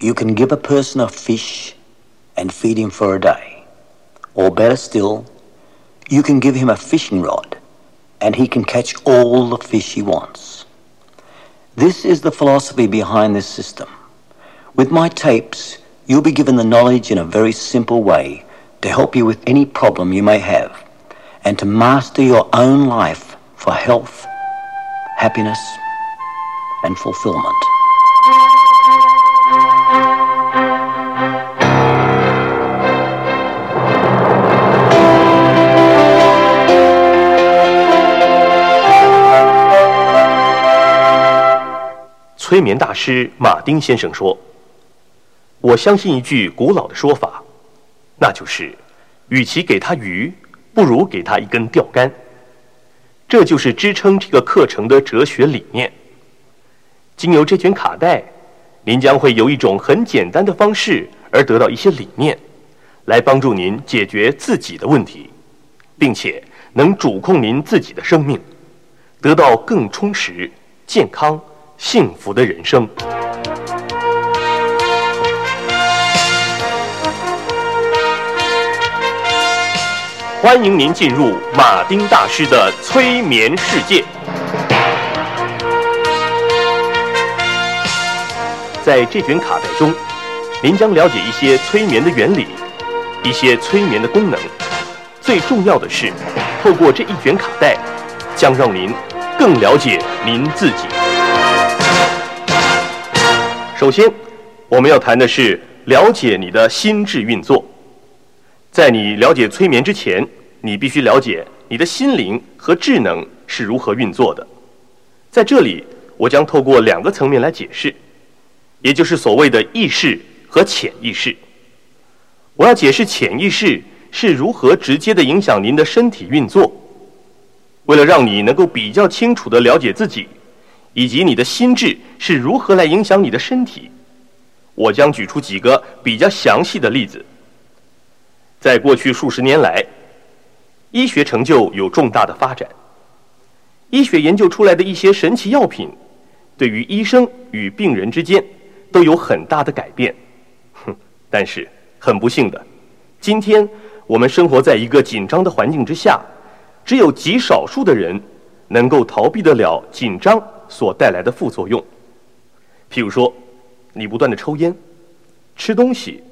You can give a person a fish and feed him for a day. Or better still, you can give him a fishing rod and he can catch all the fish he wants. This is the philosophy behind this system. With my tapes, you'll be given the knowledge in a very simple way to help you with any problem you may have and to master your own life for health, happiness, and fulfillment. 催眠大师马丁先生说：“我相信一句古老的说法，那就是，与其给他鱼，不如给他一根钓竿。这就是支撑这个课程的哲学理念。经由这卷卡带，您将会有一种很简单的方式而得到一些理念，来帮助您解决自己的问题，并且能主控您自己的生命，得到更充实、健康。”幸福的人生。欢迎您进入马丁大师的催眠世界。在这卷卡带中，您将了解一些催眠的原理，一些催眠的功能。最重要的是，透过这一卷卡带，将让您更了解您自己。首先，我们要谈的是了解你的心智运作。在你了解催眠之前，你必须了解你的心灵和智能是如何运作的。在这里，我将透过两个层面来解释，也就是所谓的意识和潜意识。我要解释潜意识是如何直接的影响您的身体运作。为了让你能够比较清楚的了解自己。以及你的心智是如何来影响你的身体？我将举出几个比较详细的例子。在过去数十年来，医学成就有重大的发展，医学研究出来的一些神奇药品，对于医生与病人之间都有很大的改变。哼，但是很不幸的，今天我们生活在一个紧张的环境之下，只有极少数的人能够逃避得了紧张。所带来的副作用，譬如说，你不断的抽烟、吃东西、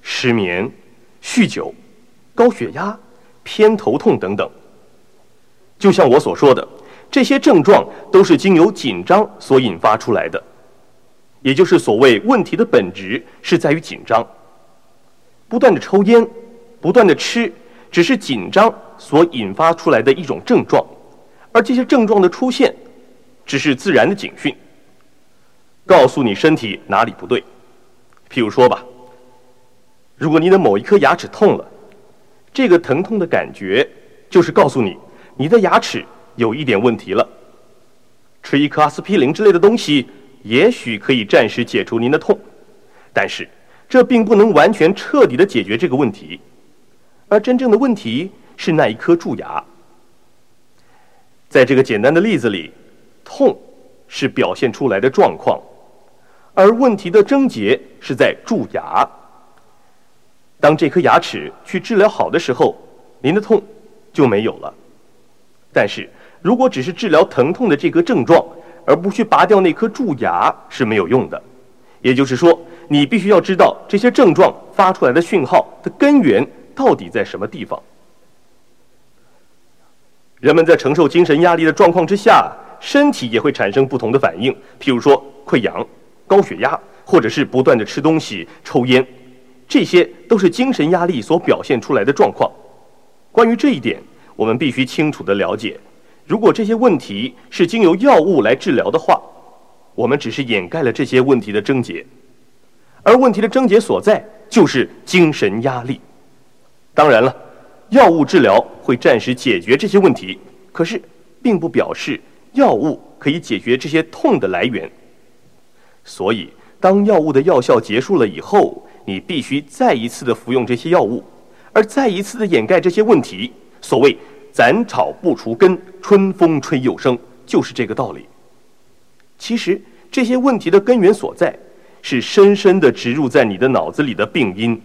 失眠、酗酒、高血压、偏头痛等等。就像我所说的，这些症状都是经由紧张所引发出来的，也就是所谓问题的本质是在于紧张。不断的抽烟、不断的吃，只是紧张所引发出来的一种症状，而这些症状的出现。只是自然的警讯，告诉你身体哪里不对。譬如说吧，如果你的某一颗牙齿痛了，这个疼痛的感觉就是告诉你你的牙齿有一点问题了。吃一颗阿司匹林之类的东西，也许可以暂时解除您的痛，但是这并不能完全彻底的解决这个问题。而真正的问题是那一颗蛀牙。在这个简单的例子里。痛是表现出来的状况，而问题的症结是在蛀牙。当这颗牙齿去治疗好的时候，您的痛就没有了。但是如果只是治疗疼痛的这个症状，而不去拔掉那颗蛀牙是没有用的。也就是说，你必须要知道这些症状发出来的讯号的根源到底在什么地方。人们在承受精神压力的状况之下。身体也会产生不同的反应，譬如说溃疡、高血压，或者是不断的吃东西、抽烟，这些都是精神压力所表现出来的状况。关于这一点，我们必须清楚的了解。如果这些问题是经由药物来治疗的话，我们只是掩盖了这些问题的症结，而问题的症结所在就是精神压力。当然了，药物治疗会暂时解决这些问题，可是并不表示。药物可以解决这些痛的来源，所以当药物的药效结束了以后，你必须再一次的服用这些药物，而再一次的掩盖这些问题。所谓“斩草不除根，春风吹又生”，就是这个道理。其实这些问题的根源所在，是深深的植入在你的脑子里的病因。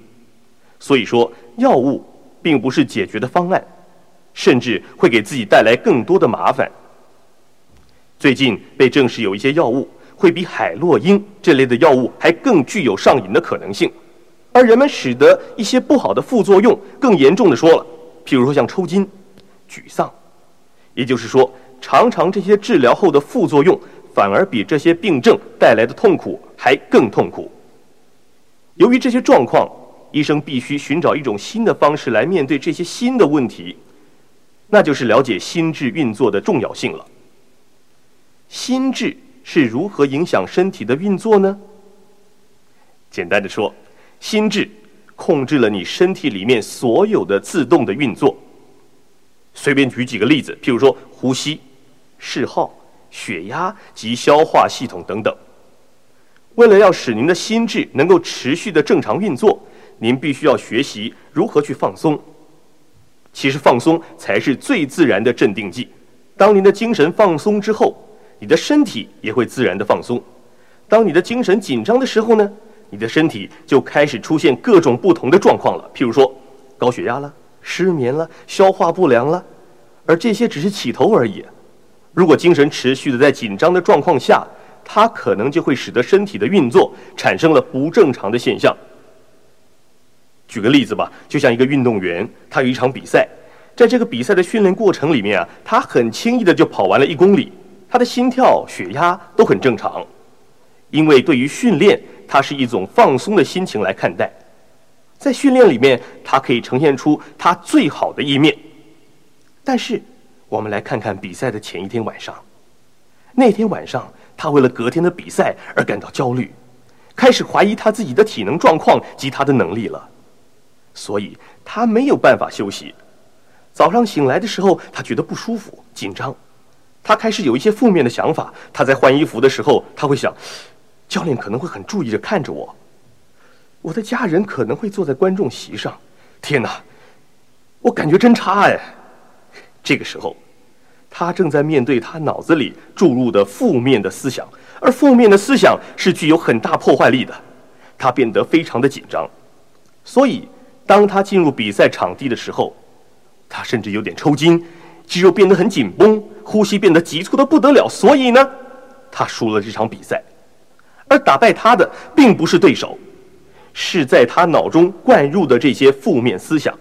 所以说，药物并不是解决的方案，甚至会给自己带来更多的麻烦。最近被证实有一些药物会比海洛因这类的药物还更具有上瘾的可能性，而人们使得一些不好的副作用更严重的说了，譬如说像抽筋、沮丧，也就是说，常常这些治疗后的副作用。反而比这些病症带来的痛苦还更痛苦。由于这些状况，医生必须寻找一种新的方式来面对这些新的问题，那就是了解心智运作的重要性了。心智是如何影响身体的运作呢？简单的说，心智控制了你身体里面所有的自动的运作。随便举几个例子，譬如说呼吸、嗜好。血压及消化系统等等。为了要使您的心智能够持续的正常运作，您必须要学习如何去放松。其实放松才是最自然的镇定剂。当您的精神放松之后，你的身体也会自然的放松。当你的精神紧张的时候呢，你的身体就开始出现各种不同的状况了，譬如说高血压了、失眠了、消化不良了，而这些只是起头而已。如果精神持续的在紧张的状况下，它可能就会使得身体的运作产生了不正常的现象。举个例子吧，就像一个运动员，他有一场比赛，在这个比赛的训练过程里面啊，他很轻易的就跑完了一公里，他的心跳、血压都很正常，因为对于训练，他是一种放松的心情来看待，在训练里面，他可以呈现出他最好的一面，但是。我们来看看比赛的前一天晚上。那天晚上，他为了隔天的比赛而感到焦虑，开始怀疑他自己的体能状况及他的能力了。所以他没有办法休息。早上醒来的时候，他觉得不舒服、紧张。他开始有一些负面的想法。他在换衣服的时候，他会想：教练可能会很注意着看着我，我的家人可能会坐在观众席上。天哪，我感觉真差哎！这个时候，他正在面对他脑子里注入的负面的思想，而负面的思想是具有很大破坏力的。他变得非常的紧张，所以当他进入比赛场地的时候，他甚至有点抽筋，肌肉变得很紧绷，呼吸变得急促的不得了。所以呢，他输了这场比赛。而打败他的并不是对手，是在他脑中灌入的这些负面思想。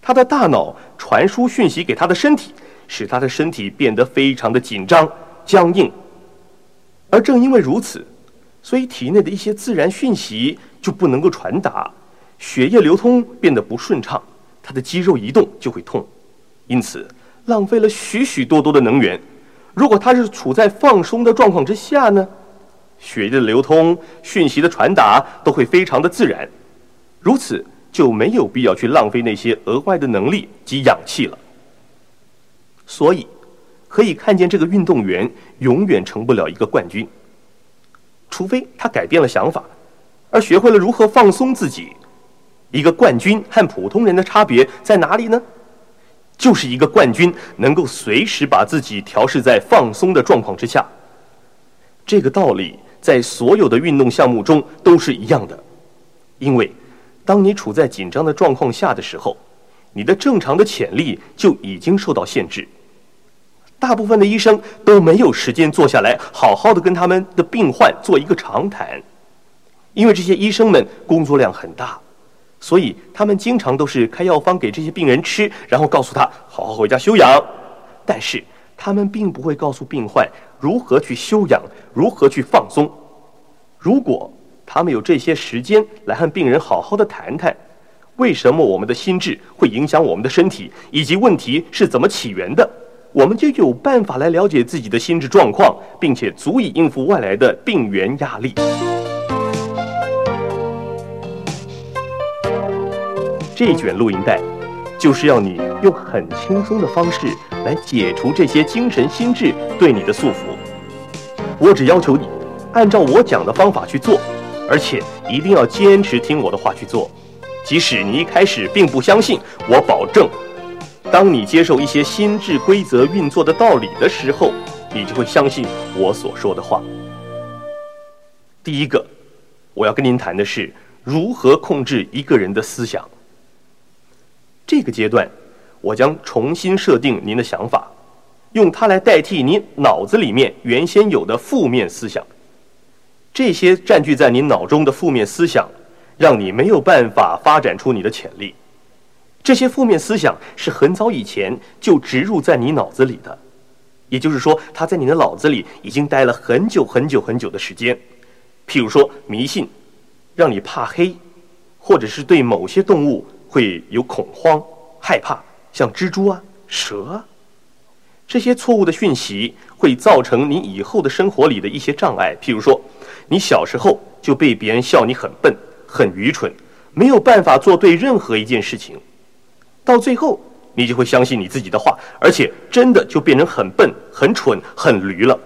他的大脑传输讯息给他的身体，使他的身体变得非常的紧张、僵硬。而正因为如此，所以体内的一些自然讯息就不能够传达，血液流通变得不顺畅，他的肌肉移动就会痛，因此浪费了许许多多的能源。如果他是处在放松的状况之下呢，血液的流通、讯息的传达都会非常的自然，如此。就没有必要去浪费那些额外的能力及氧气了。所以，可以看见这个运动员永远成不了一个冠军，除非他改变了想法，而学会了如何放松自己。一个冠军和普通人的差别在哪里呢？就是一个冠军能够随时把自己调试在放松的状况之下。这个道理在所有的运动项目中都是一样的，因为。当你处在紧张的状况下的时候，你的正常的潜力就已经受到限制。大部分的医生都没有时间坐下来好好的跟他们的病患做一个长谈，因为这些医生们工作量很大，所以他们经常都是开药方给这些病人吃，然后告诉他好好回家休养。但是他们并不会告诉病患如何去休养，如何去放松。如果他们有这些时间来和病人好好的谈谈，为什么我们的心智会影响我们的身体，以及问题是怎么起源的，我们就有办法来了解自己的心智状况，并且足以应付外来的病源压力。这卷录音带就是要你用很轻松的方式来解除这些精神心智对你的束缚。我只要求你按照我讲的方法去做。而且一定要坚持听我的话去做，即使你一开始并不相信，我保证，当你接受一些心智规则运作的道理的时候，你就会相信我所说的话。第一个，我要跟您谈的是如何控制一个人的思想。这个阶段，我将重新设定您的想法，用它来代替您脑子里面原先有的负面思想。这些占据在您脑中的负面思想，让你没有办法发展出你的潜力。这些负面思想是很早以前就植入在你脑子里的，也就是说，它在你的脑子里已经待了很久很久很久的时间。譬如说，迷信，让你怕黑，或者是对某些动物会有恐慌、害怕，像蜘蛛啊、蛇啊，这些错误的讯息会造成你以后的生活里的一些障碍。譬如说，你小时候就被别人笑你很笨、很愚蠢，没有办法做对任何一件事情。到最后，你就会相信你自己的话，而且真的就变成很笨、很蠢、很驴了。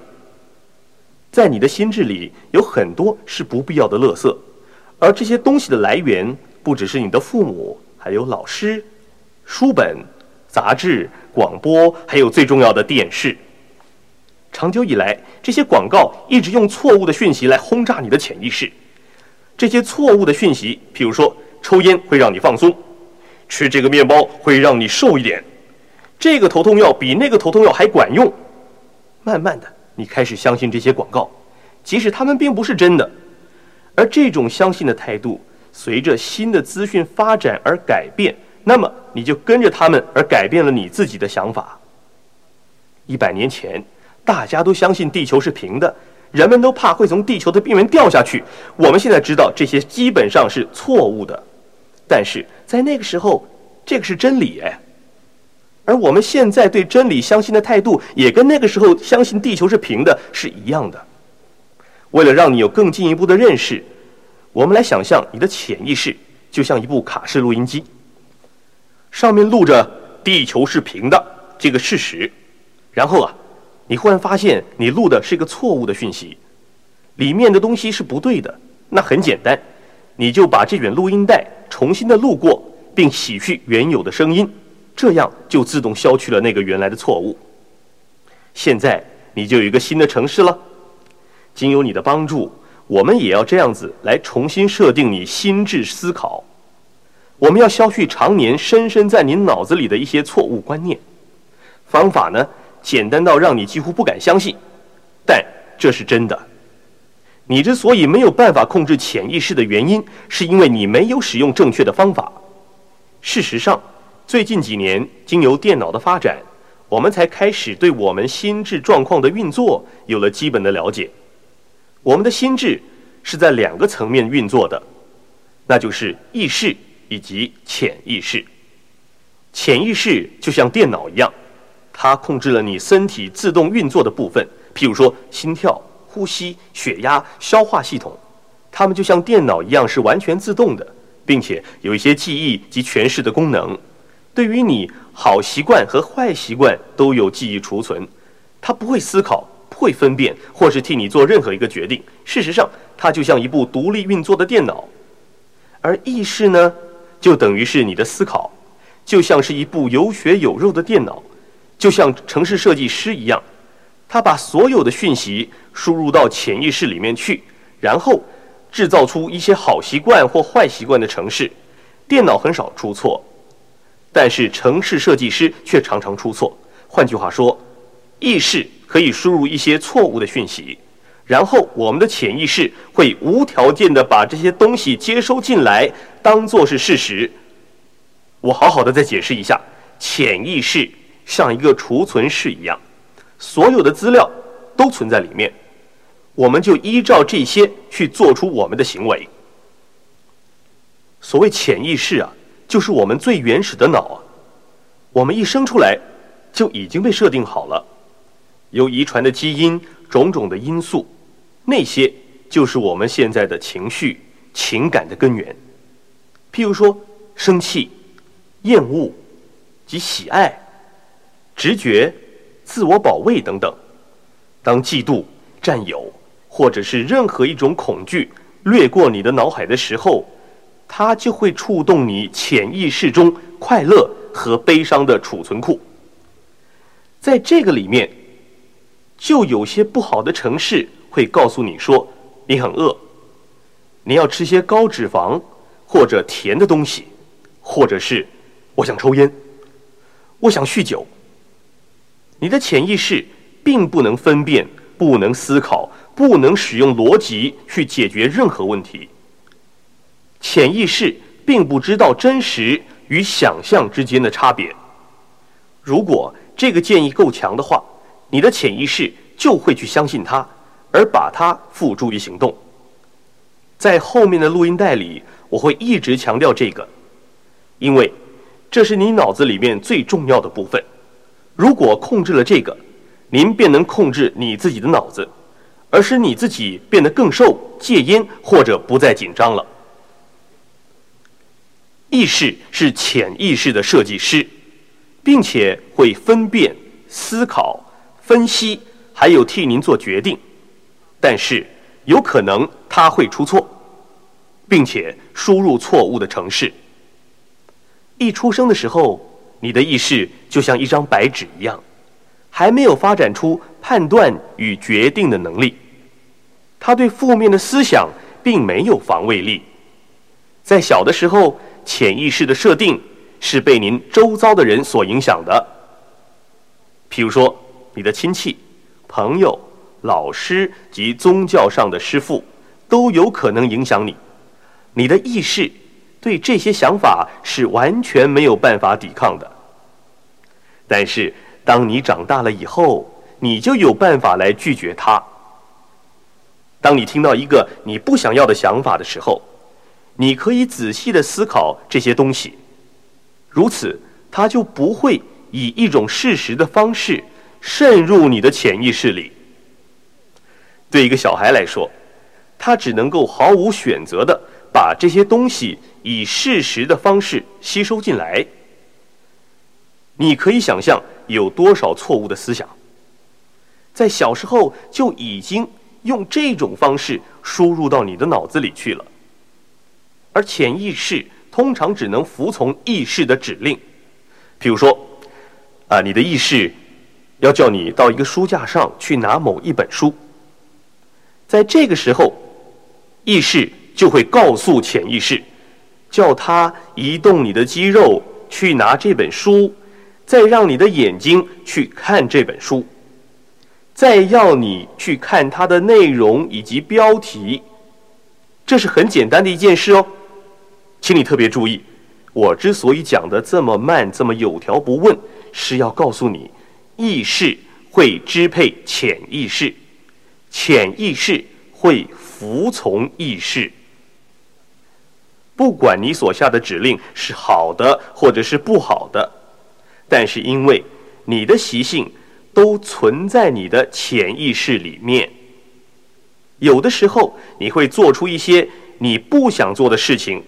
在你的心智里有很多是不必要的垃圾，而这些东西的来源不只是你的父母，还有老师、书本、杂志、广播，还有最重要的电视。长久以来，这些广告一直用错误的讯息来轰炸你的潜意识。这些错误的讯息，譬如说，抽烟会让你放松。吃这个面包会让你瘦一点，这个头痛药比那个头痛药还管用。慢慢的，你开始相信这些广告，即使他们并不是真的。而这种相信的态度，随着新的资讯发展而改变，那么你就跟着他们而改变了你自己的想法。一百年前，大家都相信地球是平的，人们都怕会从地球的边缘掉下去。我们现在知道这些基本上是错误的。但是在那个时候，这个是真理哎，而我们现在对真理相信的态度，也跟那个时候相信地球是平的是一样的。为了让你有更进一步的认识，我们来想象你的潜意识就像一部卡式录音机，上面录着地球是平的这个事实，然后啊，你忽然发现你录的是一个错误的讯息，里面的东西是不对的，那很简单。你就把这卷录音带重新的录过，并洗去原有的声音，这样就自动消去了那个原来的错误。现在你就有一个新的城市了。经由你的帮助，我们也要这样子来重新设定你心智思考。我们要消去常年深深在您脑子里的一些错误观念。方法呢，简单到让你几乎不敢相信，但这是真的。你之所以没有办法控制潜意识的原因，是因为你没有使用正确的方法。事实上，最近几年经由电脑的发展，我们才开始对我们心智状况的运作有了基本的了解。我们的心智是在两个层面运作的，那就是意识以及潜意识。潜意识就像电脑一样，它控制了你身体自动运作的部分，譬如说心跳。呼吸、血压、消化系统，它们就像电脑一样是完全自动的，并且有一些记忆及诠释的功能。对于你好习惯和坏习惯都有记忆储存。它不会思考、会分辨，或是替你做任何一个决定。事实上，它就像一部独立运作的电脑。而意识呢，就等于是你的思考，就像是一部有血有肉的电脑，就像城市设计师一样。他把所有的讯息输入到潜意识里面去，然后制造出一些好习惯或坏习惯的城市。电脑很少出错，但是城市设计师却常常出错。换句话说，意识可以输入一些错误的讯息，然后我们的潜意识会无条件的把这些东西接收进来，当做是事实。我好好的再解释一下，潜意识像一个储存室一样。所有的资料都存在里面，我们就依照这些去做出我们的行为。所谓潜意识啊，就是我们最原始的脑啊，我们一生出来就已经被设定好了，有遗传的基因、种种的因素，那些就是我们现在的情绪、情感的根源。譬如说，生气、厌恶及喜爱、直觉。自我保卫等等，当嫉妒、占有或者是任何一种恐惧掠过你的脑海的时候，它就会触动你潜意识中快乐和悲伤的储存库。在这个里面，就有些不好的城市会告诉你说你很饿，你要吃些高脂肪或者甜的东西，或者是我想抽烟，我想酗酒。你的潜意识并不能分辨，不能思考，不能使用逻辑去解决任何问题。潜意识并不知道真实与想象之间的差别。如果这个建议够强的话，你的潜意识就会去相信它，而把它付诸于行动。在后面的录音带里，我会一直强调这个，因为这是你脑子里面最重要的部分。如果控制了这个，您便能控制你自己的脑子，而使你自己变得更瘦、戒烟或者不再紧张了。意识是潜意识的设计师，并且会分辨、思考、分析，还有替您做决定。但是有可能他会出错，并且输入错误的城市。一出生的时候。你的意识就像一张白纸一样，还没有发展出判断与决定的能力。他对负面的思想并没有防卫力。在小的时候，潜意识的设定是被您周遭的人所影响的。譬如说，你的亲戚、朋友、老师及宗教上的师傅，都有可能影响你。你的意识。对这些想法是完全没有办法抵抗的。但是，当你长大了以后，你就有办法来拒绝它。当你听到一个你不想要的想法的时候，你可以仔细的思考这些东西，如此，它就不会以一种事实的方式渗入你的潜意识里。对一个小孩来说，他只能够毫无选择的把这些东西。以事实的方式吸收进来，你可以想象有多少错误的思想，在小时候就已经用这种方式输入到你的脑子里去了。而潜意识通常只能服从意识的指令，譬如说，啊，你的意识要叫你到一个书架上去拿某一本书，在这个时候，意识就会告诉潜意识。叫他移动你的肌肉去拿这本书，再让你的眼睛去看这本书，再要你去看它的内容以及标题。这是很简单的一件事哦，请你特别注意。我之所以讲的这么慢，这么有条不紊，是要告诉你，意识会支配潜意识，潜意识会服从意识。不管你所下的指令是好的或者是不好的，但是因为你的习性都存在你的潜意识里面，有的时候你会做出一些你不想做的事情，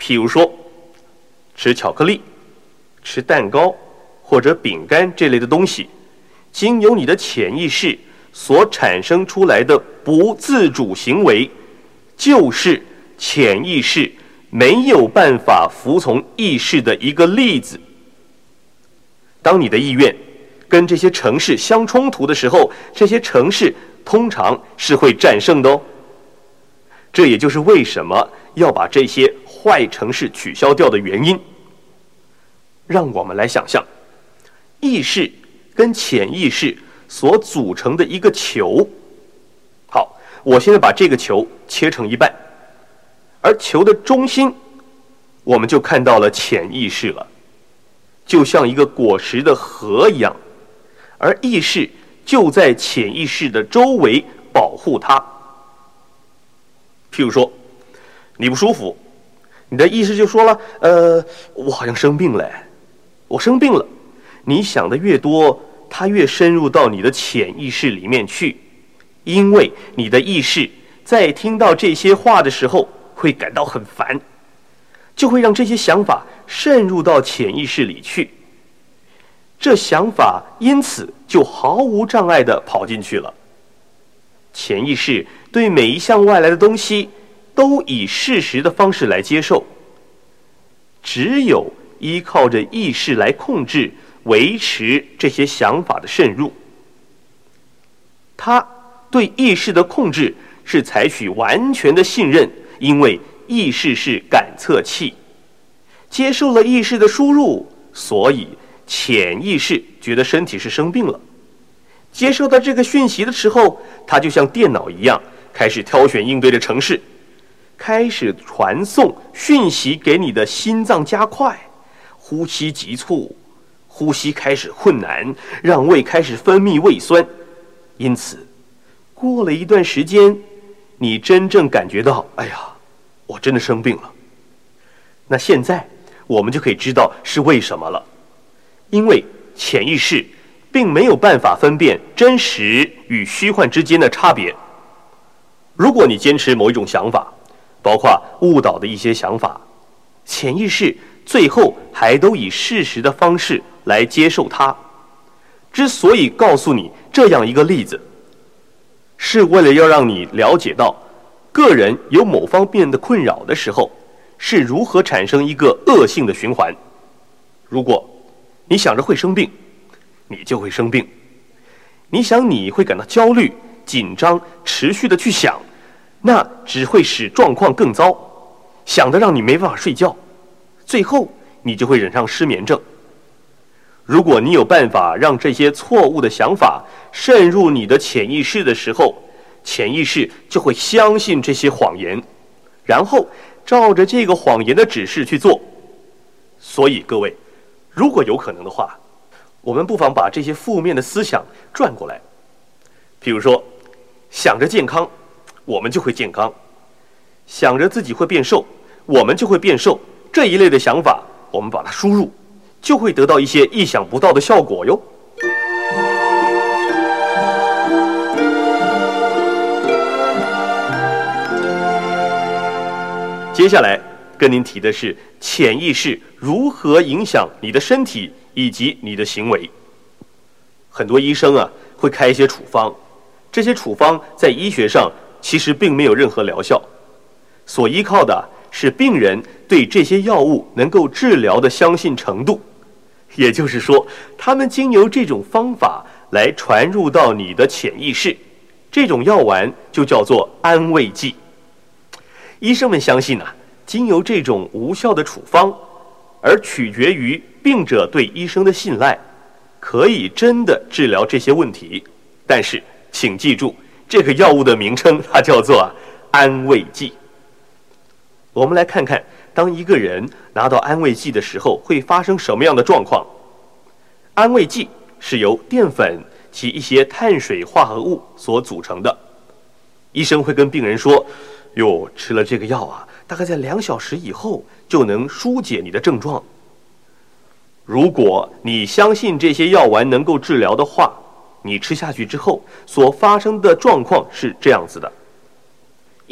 譬如说吃巧克力、吃蛋糕或者饼干这类的东西，经由你的潜意识所产生出来的不自主行为，就是潜意识。没有办法服从意识的一个例子。当你的意愿跟这些城市相冲突的时候，这些城市通常是会战胜的哦。这也就是为什么要把这些坏城市取消掉的原因。让我们来想象，意识跟潜意识所组成的一个球。好，我现在把这个球切成一半。而球的中心，我们就看到了潜意识了，就像一个果实的核一样，而意识就在潜意识的周围保护它。譬如说，你不舒服，你的意识就说了：“呃，我好像生病了，我生病了。”你想的越多，它越深入到你的潜意识里面去，因为你的意识在听到这些话的时候。会感到很烦，就会让这些想法渗入到潜意识里去。这想法因此就毫无障碍的跑进去了。潜意识对每一项外来的东西都以事实的方式来接受，只有依靠着意识来控制、维持这些想法的渗入。他对意识的控制是采取完全的信任。因为意识是感测器，接受了意识的输入，所以潜意识觉得身体是生病了。接受到这个讯息的时候，它就像电脑一样，开始挑选应对的城市，开始传送讯息给你的心脏，加快呼吸急促，呼吸开始困难，让胃开始分泌胃酸。因此，过了一段时间，你真正感觉到，哎呀，我真的生病了。那现在我们就可以知道是为什么了，因为潜意识并没有办法分辨真实与虚幻之间的差别。如果你坚持某一种想法，包括误导的一些想法，潜意识最后还都以事实的方式来接受它。之所以告诉你这样一个例子，是为了要让你了解到，个人有某方面的困扰的时候，是如何产生一个恶性的循环。如果你想着会生病，你就会生病；你想你会感到焦虑、紧张，持续的去想，那只会使状况更糟，想的让你没办法睡觉，最后你就会染上失眠症。如果你有办法让这些错误的想法渗入你的潜意识的时候，潜意识就会相信这些谎言，然后照着这个谎言的指示去做。所以各位，如果有可能的话，我们不妨把这些负面的思想转过来，比如说，想着健康，我们就会健康；想着自己会变瘦，我们就会变瘦。这一类的想法，我们把它输入。就会得到一些意想不到的效果哟。接下来跟您提的是潜意识如何影响你的身体以及你的行为。很多医生啊会开一些处方，这些处方在医学上其实并没有任何疗效，所依靠的是病人对这些药物能够治疗的相信程度。也就是说，他们经由这种方法来传入到你的潜意识，这种药丸就叫做安慰剂。医生们相信呢，经由这种无效的处方，而取决于病者对医生的信赖，可以真的治疗这些问题。但是，请记住，这个药物的名称它叫做安慰剂。我们来看看。当一个人拿到安慰剂的时候，会发生什么样的状况？安慰剂是由淀粉及一些碳水化合物所组成的。医生会跟病人说：“哟，吃了这个药啊，大概在两小时以后就能疏解你的症状。”如果你相信这些药丸能够治疗的话，你吃下去之后所发生的状况是这样子的。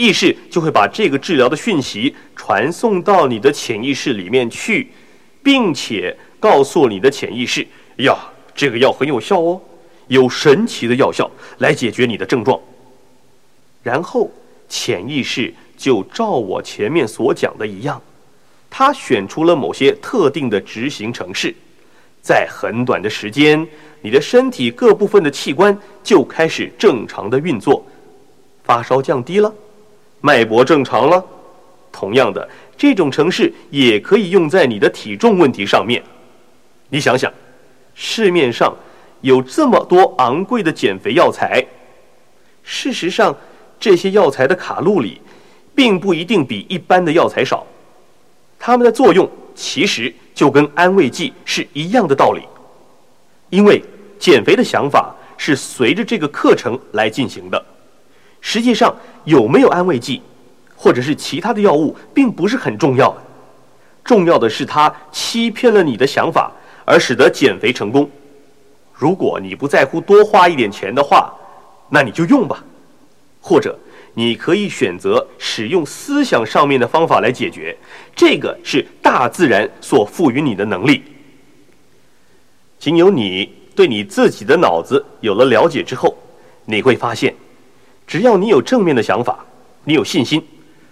意识就会把这个治疗的讯息传送到你的潜意识里面去，并且告诉你的潜意识：呀，这个药很有效哦，有神奇的药效来解决你的症状。然后潜意识就照我前面所讲的一样，它选出了某些特定的执行程式，在很短的时间，你的身体各部分的器官就开始正常的运作，发烧降低了。脉搏正常了，同样的，这种程式也可以用在你的体重问题上面。你想想，市面上有这么多昂贵的减肥药材，事实上，这些药材的卡路里并不一定比一般的药材少。它们的作用其实就跟安慰剂是一样的道理，因为减肥的想法是随着这个课程来进行的。实际上，有没有安慰剂，或者是其他的药物，并不是很重要。重要的是，它欺骗了你的想法，而使得减肥成功。如果你不在乎多花一点钱的话，那你就用吧。或者，你可以选择使用思想上面的方法来解决。这个是大自然所赋予你的能力。仅有你对你自己的脑子有了了解之后，你会发现。只要你有正面的想法，你有信心，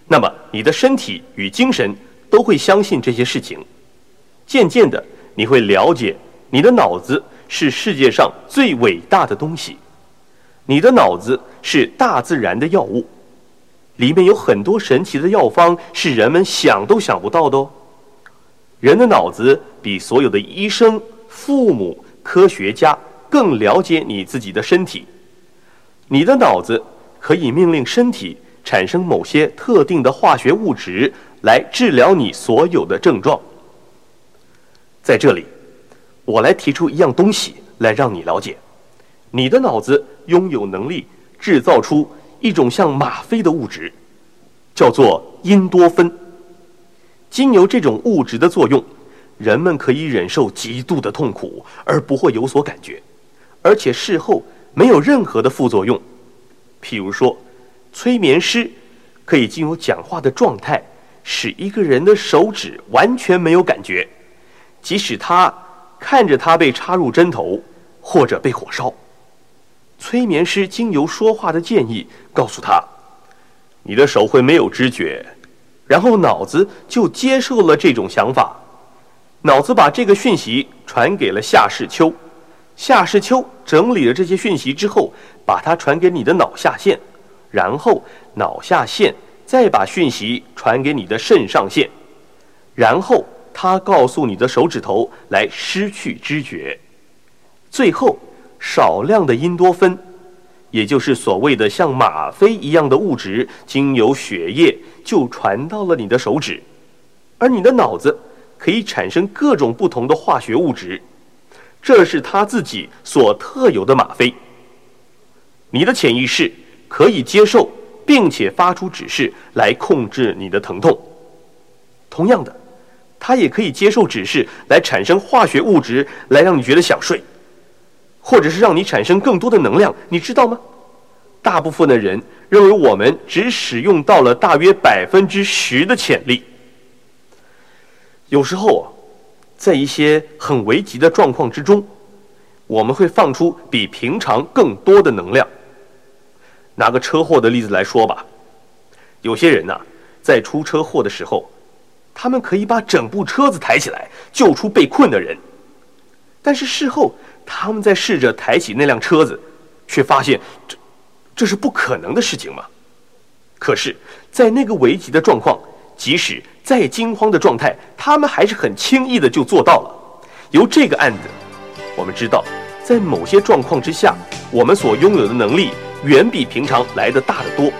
那么你的身体与精神都会相信这些事情。渐渐的，你会了解，你的脑子是世界上最伟大的东西，你的脑子是大自然的药物。里面有很多神奇的药方，是人们想都想不到的哦。人的脑子比所有的医生、父母、科学家更了解你自己的身体。你的脑子可以命令身体产生某些特定的化学物质，来治疗你所有的症状。在这里，我来提出一样东西来让你了解：你的脑子拥有能力制造出一种像吗啡的物质，叫做因多酚。经由这种物质的作用，人们可以忍受极度的痛苦而不会有所感觉，而且事后没有任何的副作用。譬如说，催眠师可以经由讲话的状态，使一个人的手指完全没有感觉，即使他看着他被插入针头或者被火烧。催眠师经由说话的建议告诉他：“你的手会没有知觉。”然后脑子就接受了这种想法，脑子把这个讯息传给了夏世秋，夏世秋整理了这些讯息之后，把它传给你的脑下腺，然后脑下腺再把讯息传给你的肾上腺，然后他告诉你的手指头来失去知觉，最后少量的因多酚。也就是所谓的像吗啡一样的物质，经由血液就传到了你的手指，而你的脑子可以产生各种不同的化学物质，这是他自己所特有的吗啡。你的潜意识可以接受，并且发出指示来控制你的疼痛。同样的，他也可以接受指示来产生化学物质，来让你觉得想睡。或者是让你产生更多的能量，你知道吗？大部分的人认为我们只使用到了大约百分之十的潜力。有时候啊，在一些很危急的状况之中，我们会放出比平常更多的能量。拿个车祸的例子来说吧，有些人呐，在出车祸的时候，他们可以把整部车子抬起来，救出被困的人，但是事后。他们在试着抬起那辆车子，却发现这这是不可能的事情嘛？可是，在那个危急的状况，即使再惊慌的状态，他们还是很轻易的就做到了。由这个案子，我们知道，在某些状况之下，我们所拥有的能力远比平常来的大得多。